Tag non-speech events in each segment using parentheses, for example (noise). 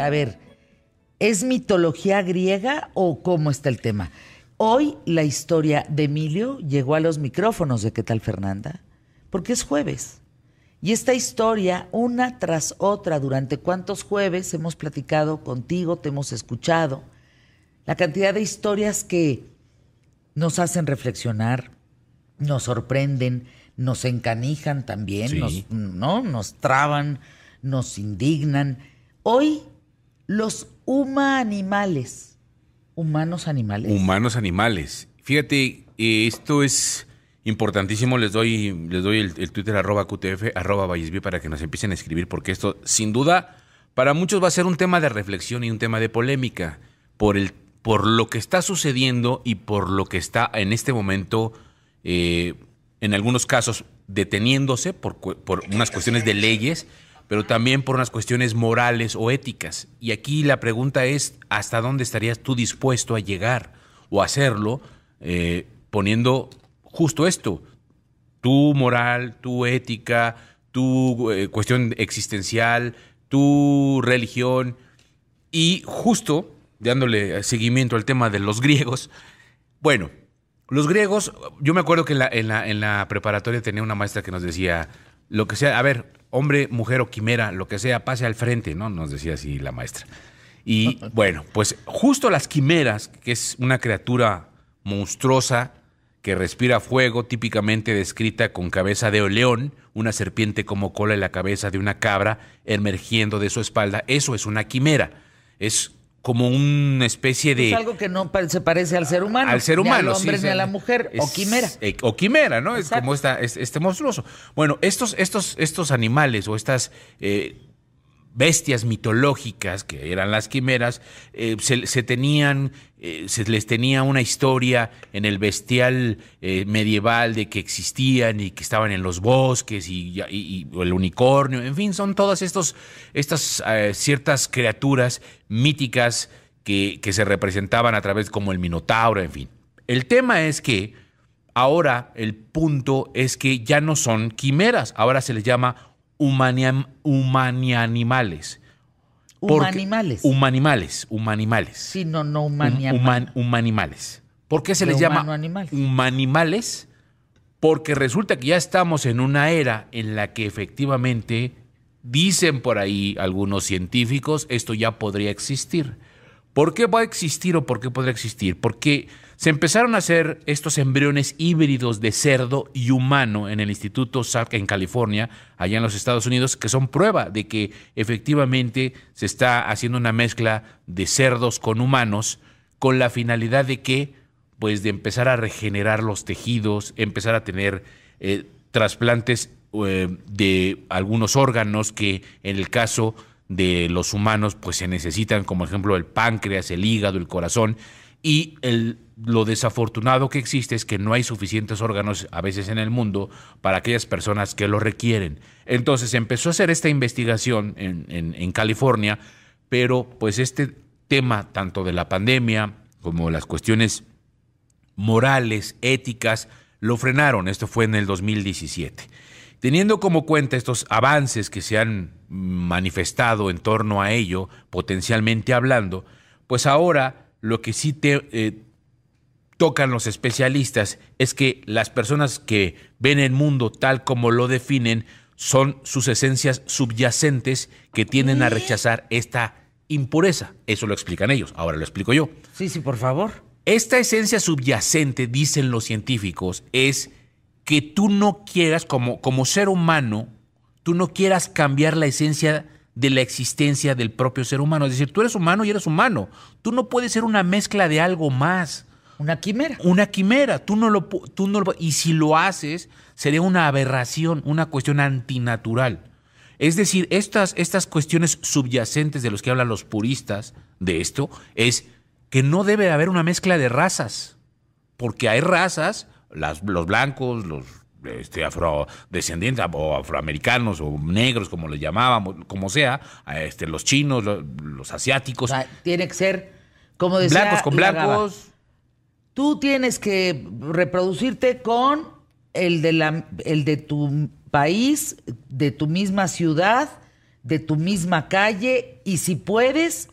a ver, ¿es mitología griega o cómo está el tema? Hoy la historia de Emilio llegó a los micrófonos de ¿Qué tal Fernanda? Porque es jueves. Y esta historia, una tras otra, durante cuántos jueves hemos platicado contigo, te hemos escuchado, la cantidad de historias que nos hacen reflexionar, nos sorprenden, nos encanijan también, nos, ¿no? nos traban, nos indignan. Hoy los humanimales, humanos animales. Humanos animales. Fíjate, eh, esto es importantísimo. Les doy, les doy el, Twitter arroba QTF, arroba Vallesby para que nos empiecen a escribir, porque esto, sin duda, para muchos va a ser un tema de reflexión y un tema de polémica por, el, por lo que está sucediendo y por lo que está en este momento, eh, en algunos casos, deteniéndose por, por unas cuestiones de leyes, pero también por unas cuestiones morales o éticas. Y aquí la pregunta es, ¿hasta dónde estarías tú dispuesto a llegar o hacerlo eh, poniendo justo esto, tu moral, tu ética, tu eh, cuestión existencial, tu religión, y justo dándole seguimiento al tema de los griegos, bueno, los griegos, yo me acuerdo que en la, en la, preparatoria tenía una maestra que nos decía, lo que sea, a ver, hombre, mujer o quimera, lo que sea, pase al frente, ¿no? Nos decía así la maestra. Y (laughs) bueno, pues justo las quimeras, que es una criatura monstruosa, que respira fuego, típicamente descrita con cabeza de león, una serpiente como cola en la cabeza de una cabra emergiendo de su espalda. Eso es una quimera. Es como una especie de... Es algo que no se parece al ser humano. Al ser humano, ni al hombre ni a la mujer. o quimera. Eh, o quimera, ¿no? Es como esta, este monstruoso. Bueno, estos, estos, estos animales o estas... Eh, bestias mitológicas, que eran las quimeras, eh, se, tenían, eh, se les tenía una historia en el bestial eh, medieval de que existían y que estaban en los bosques y, el unicornio, en fin, son todas estos, estas ciertas criaturas míticas que, que se representaban a través como el minotauro, en fin. El tema es que ahora el punto es que ya no son quimeras, ahora se les llama humanianimales. Humanimales. Humanimales, humanimales. Sí, no, no humanimales. humanimales. ¿Por qué se les llama humanimales? Porque resulta que ya estamos en una era en la que efectivamente, dicen por ahí algunos científicos, esto ya podría existir. ¿Por qué va a existir o por qué podría existir? Porque se empezaron a hacer estos embriones híbridos de cerdo y humano en el Instituto Salk en California, allá en los Estados Unidos, que son prueba de que efectivamente se está haciendo una mezcla de cerdos con humanos con la finalidad de que, pues, de empezar a regenerar los tejidos, empezar a tener eh, trasplantes eh, de algunos órganos que en el caso de los humanos pues se necesitan, como ejemplo el páncreas, el hígado, el corazón, y el, lo desafortunado que existe es que no hay suficientes órganos a veces en el mundo para aquellas personas que lo requieren. Entonces empezó a hacer esta investigación en, en, California, pero pues este tema tanto de la pandemia como las cuestiones morales, éticas, lo frenaron. Esto fue en el 2017. Teniendo como cuenta estos avances que se han manifestado en torno a ello, potencialmente hablando, pues ahora lo que sí te eh, tocan los especialistas es que las personas que ven el mundo tal como lo definen son sus esencias subyacentes que tienden a rechazar esta impureza. Eso lo explican ellos. Ahora lo explico yo. Sí, sí, por favor. Esta esencia subyacente, dicen los científicos, es que tú no quieras, como, como ser humano, tú no quieras cambiar la esencia de la existencia del propio ser humano. Es decir, tú eres humano y eres humano. Tú no puedes ser una mezcla de algo más. Una quimera. Una quimera. Tú no lo, tú no y si lo haces, sería una aberración, una cuestión antinatural. Es decir, estas, estas cuestiones subyacentes de los que hablan los puristas de esto es que no debe haber una mezcla de razas. Porque hay razas, las, los blancos, los este, afrodescendientes o afroamericanos o negros, como les llamábamos, como sea, este, los chinos, los, asiáticos. tiene que ser, como decía Blancos con blancos. Tú tienes que reproducirte con el de, la, el de tu país, de tu misma ciudad, de tu misma calle y si puedes,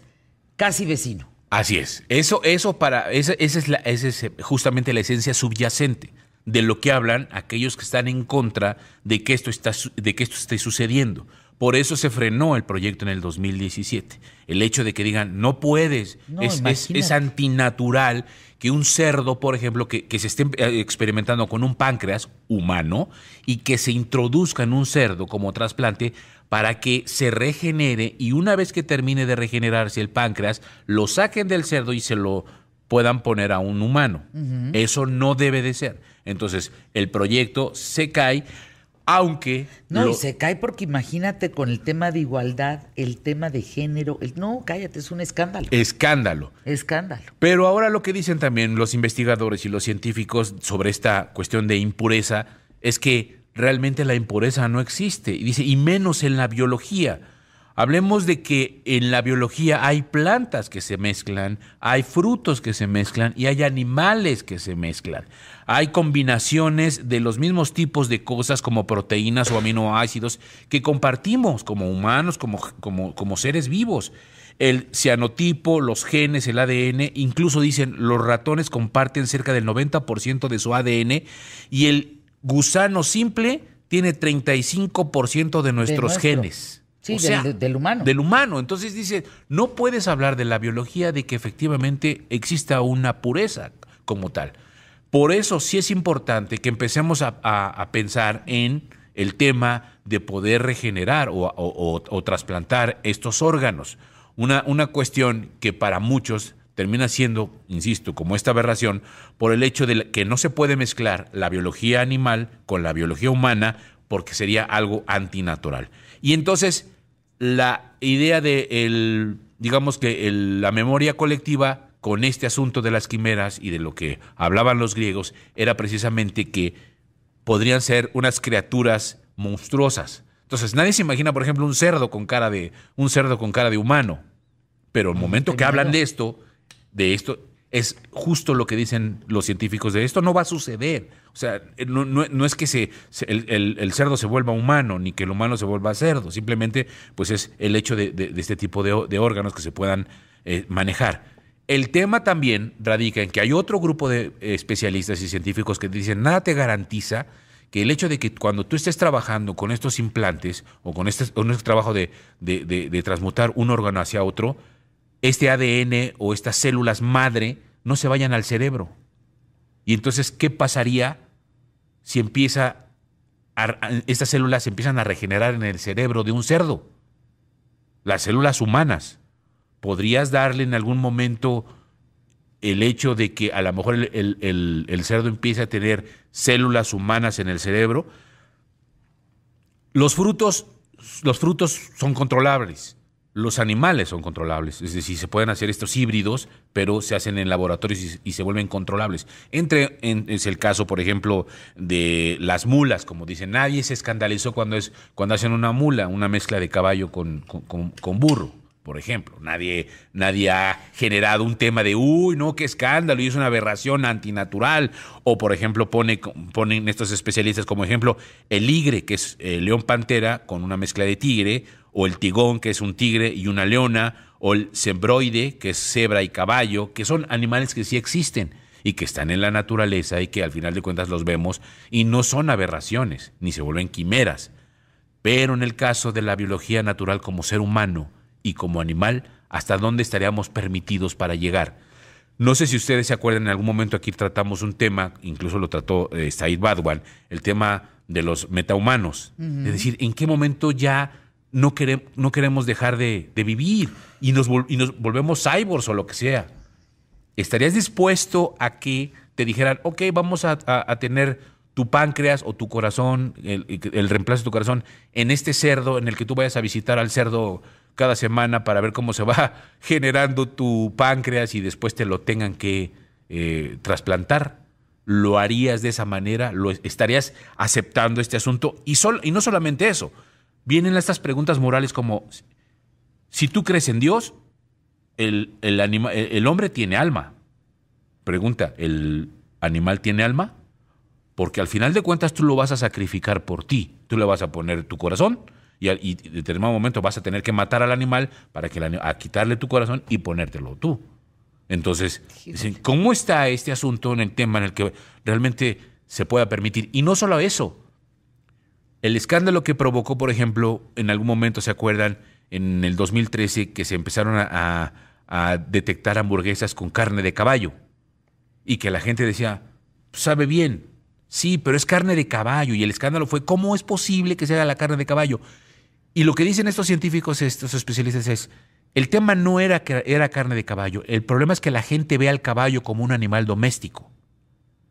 casi vecino. Así es. Eso, eso para, esa, es la, esa es justamente la esencia subyacente de lo que hablan aquellos que están en contra de que esto está, de que esto esté sucediendo. Por eso se frenó el proyecto en el 2017. El hecho de que digan, no puedes, es, antinatural que un cerdo, por ejemplo, que, que, se esté eh, experimentando con un páncreas humano y que se introduzca en un cerdo como trasplante para que se regenere y una vez que termine de regenerarse el páncreas, lo saquen del cerdo y se lo puedan poner a un humano. Eso no debe de ser. Entonces, el proyecto se cae, aunque... No, y se cae porque imagínate con el tema de igualdad, el tema de género, el... no, cállate, es un escándalo. Escándalo. Escándalo. Pero ahora lo que dicen también los investigadores y los científicos sobre esta cuestión de impureza es que realmente la impureza no existe. Y dice, y menos en la biología. Hablemos de que en la biología hay plantas que se mezclan, hay frutos que se mezclan y hay animales que se mezclan. Hay combinaciones de los mismos tipos de cosas como proteínas o aminoácidos que compartimos como humanos, como, como, como seres vivos. El cianotipo, los genes, el ADN, incluso dicen los ratones comparten cerca del 90% de su ADN y el gusano simple tiene 35% de nuestros genes. Sí, del, humano. Del humano. Entonces dice, no puedes hablar de la biología de que efectivamente exista una pureza como tal. Por eso sí es importante que empecemos a, pensar en el tema de poder regenerar o, trasplantar estos órganos. Una, una cuestión que para muchos termina siendo, insisto, como esta aberración, por el hecho de que no se puede mezclar la biología animal con la biología humana, porque sería algo antinatural. Y entonces, la idea de el, digamos que la memoria colectiva con este asunto de las quimeras y de lo que hablaban los griegos era precisamente que podrían ser unas criaturas monstruosas. Entonces, nadie se imagina, por ejemplo, un cerdo con cara de un cerdo con cara de humano. Pero el momento que hablan de esto, de esto es justo lo que dicen los científicos de esto no va a suceder. O sea, no, es que se, el, cerdo se vuelva humano, ni que el humano se vuelva cerdo. Simplemente, pues es el hecho de, este tipo de, órganos que se puedan eh, manejar. El tema también radica en que hay otro grupo de especialistas y científicos que dicen, nada te garantiza que el hecho de que cuando tú estés trabajando con estos implantes o con este, con este trabajo de, de transmutar un órgano hacia otro, este ADN o estas células madre no se vayan al cerebro. Y entonces, ¿qué pasaría si empieza estas células empiezan a regenerar en el cerebro de un cerdo? Las células humanas. ¿Podrías darle en algún momento el hecho de que a lo mejor el, el cerdo empiece a tener células humanas en el cerebro? Los frutos, los frutos son controlables los animales son controlables, es decir, se pueden hacer estos híbridos, pero se hacen en laboratorios y, se vuelven controlables. Entre, es el caso, por ejemplo, de las mulas, como dicen, nadie se escandalizó cuando, es, cuando hacen una mula, una mezcla de caballo con, con, burro por ejemplo. Nadie, nadie ha generado un tema de, uy, no, qué escándalo, y es una aberración antinatural. O, por ejemplo, pone, ponen estos especialistas como ejemplo el ligre, que es el león pantera con una mezcla de tigre, o el tigón, que es un tigre y una leona, o el cebroide, que es cebra y caballo, que son animales que sí existen y que están en la naturaleza y que al final de cuentas los vemos y no son aberraciones, ni se vuelven quimeras. Pero en el caso de la biología natural como ser humano y como animal, ¿hasta dónde estaríamos permitidos para llegar? No sé si ustedes se acuerdan, en algún momento aquí tratamos un tema, incluso lo trató eh, Said Badwan, el tema de los metahumanos. Es decir, ¿en qué momento ya no, queremos, no queremos dejar de, vivir y nos, y nos volvemos cyborgs o lo que sea. ¿Estarías dispuesto a que te dijeran, ok, vamos a, tener tu páncreas o tu corazón, el, el, reemplazo de tu corazón, en este cerdo en el que tú vayas a visitar al cerdo cada semana para ver cómo se va (laughs) generando tu páncreas y después te lo tengan que eh, trasplantar? ¿Lo harías de esa manera? ¿Lo estarías aceptando este asunto? Y, sol, y no solamente eso, vienen estas preguntas morales como, si tú crees en Dios, el, el, el hombre tiene alma. Pregunta, ¿el animal tiene alma? Porque al final de cuentas tú lo vas a sacrificar por ti. Tú le vas a poner tu corazón Y, en determinado momento vas a tener que matar al animal para que a quitarle tu corazón y ponértelo tú. Entonces, ¿cómo está este asunto en el tema en el que realmente se pueda permitir? Y no solo eso, el escándalo que provocó, por ejemplo, en algún momento, ¿se acuerdan? En el 2013 que se empezaron a, detectar hamburguesas con carne de caballo y que la gente decía, sabe bien, sí, pero es carne de caballo y el escándalo fue, ¿cómo es posible que sea la carne de caballo? Y lo que dicen estos científicos, estos especialistas es, el tema no era que era carne de caballo, el problema es que la gente ve al caballo como un animal doméstico.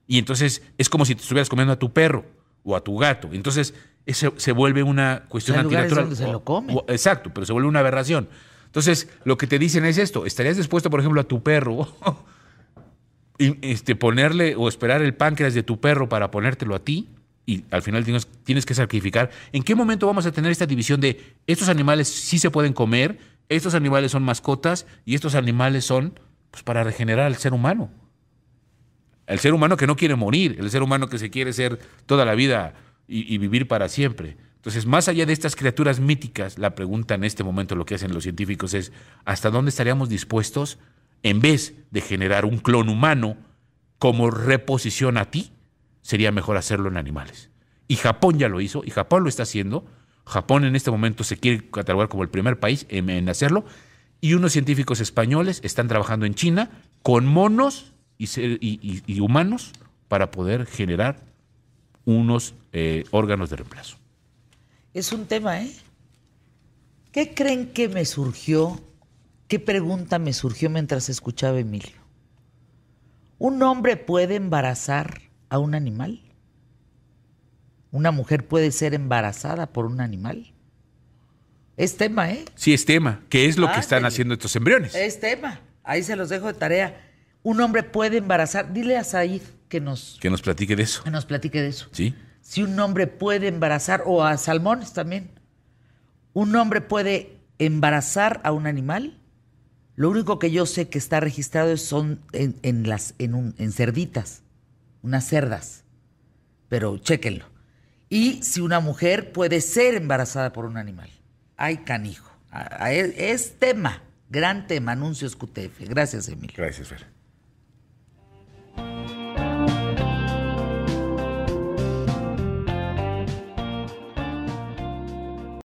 Y entonces es como si te estuvieras comiendo a tu perro o a tu gato. Entonces se vuelve una cuestión antinatural. se lo come. exacto, pero se vuelve una aberración. Entonces, lo que te dicen es esto: ¿estarías dispuesto, por ejemplo, a tu perro (laughs) este, ponerle o esperar el páncreas de tu perro para ponértelo a ti? Y al final tienes, tienes que sacrificar. ¿En qué momento vamos a tener esta división de estos animales sí se pueden comer, estos animales son mascotas y estos animales son pues, para regenerar al ser humano? El ser humano que no quiere morir, el ser humano que se quiere ser toda la vida y, vivir para siempre. Entonces, más allá de estas criaturas míticas, la pregunta en este momento, lo que hacen los científicos es, ¿hasta dónde estaríamos dispuestos, en vez de generar un clon humano como reposición a ti, sería mejor hacerlo en animales? Y Japón ya lo hizo, y Japón lo está haciendo. Japón en este momento se quiere catalogar como el primer país en, hacerlo, y unos científicos españoles están trabajando en China con monos y humanos para poder generar unos eh, órganos de reemplazo. Es un tema, ¿eh? ¿Qué creen que me surgió? ¿Qué pregunta me surgió mientras escuchaba a Emilio? ¿Un hombre puede embarazar a un animal? ¿Una mujer puede ser embarazada por un animal? Es tema, ¿eh? Sí, es tema. ¿Qué es lo que están haciendo estos embriones? Es tema. Ahí se los dejo de tarea. Un hombre puede embarazar. Dile a Said que nos... Que nos platique de eso. Que nos platique de eso. Sí. Si un hombre puede embarazar, o a salmones también, un hombre puede embarazar a un animal. Lo único que yo sé que está registrado son en, las, en, un, en cerditas, unas cerdas. Pero chéquenlo. Y si una mujer puede ser embarazada por un animal. Ay, canijo. Es tema, gran tema, anuncios QTF. Gracias, Emilio. Gracias, Fer.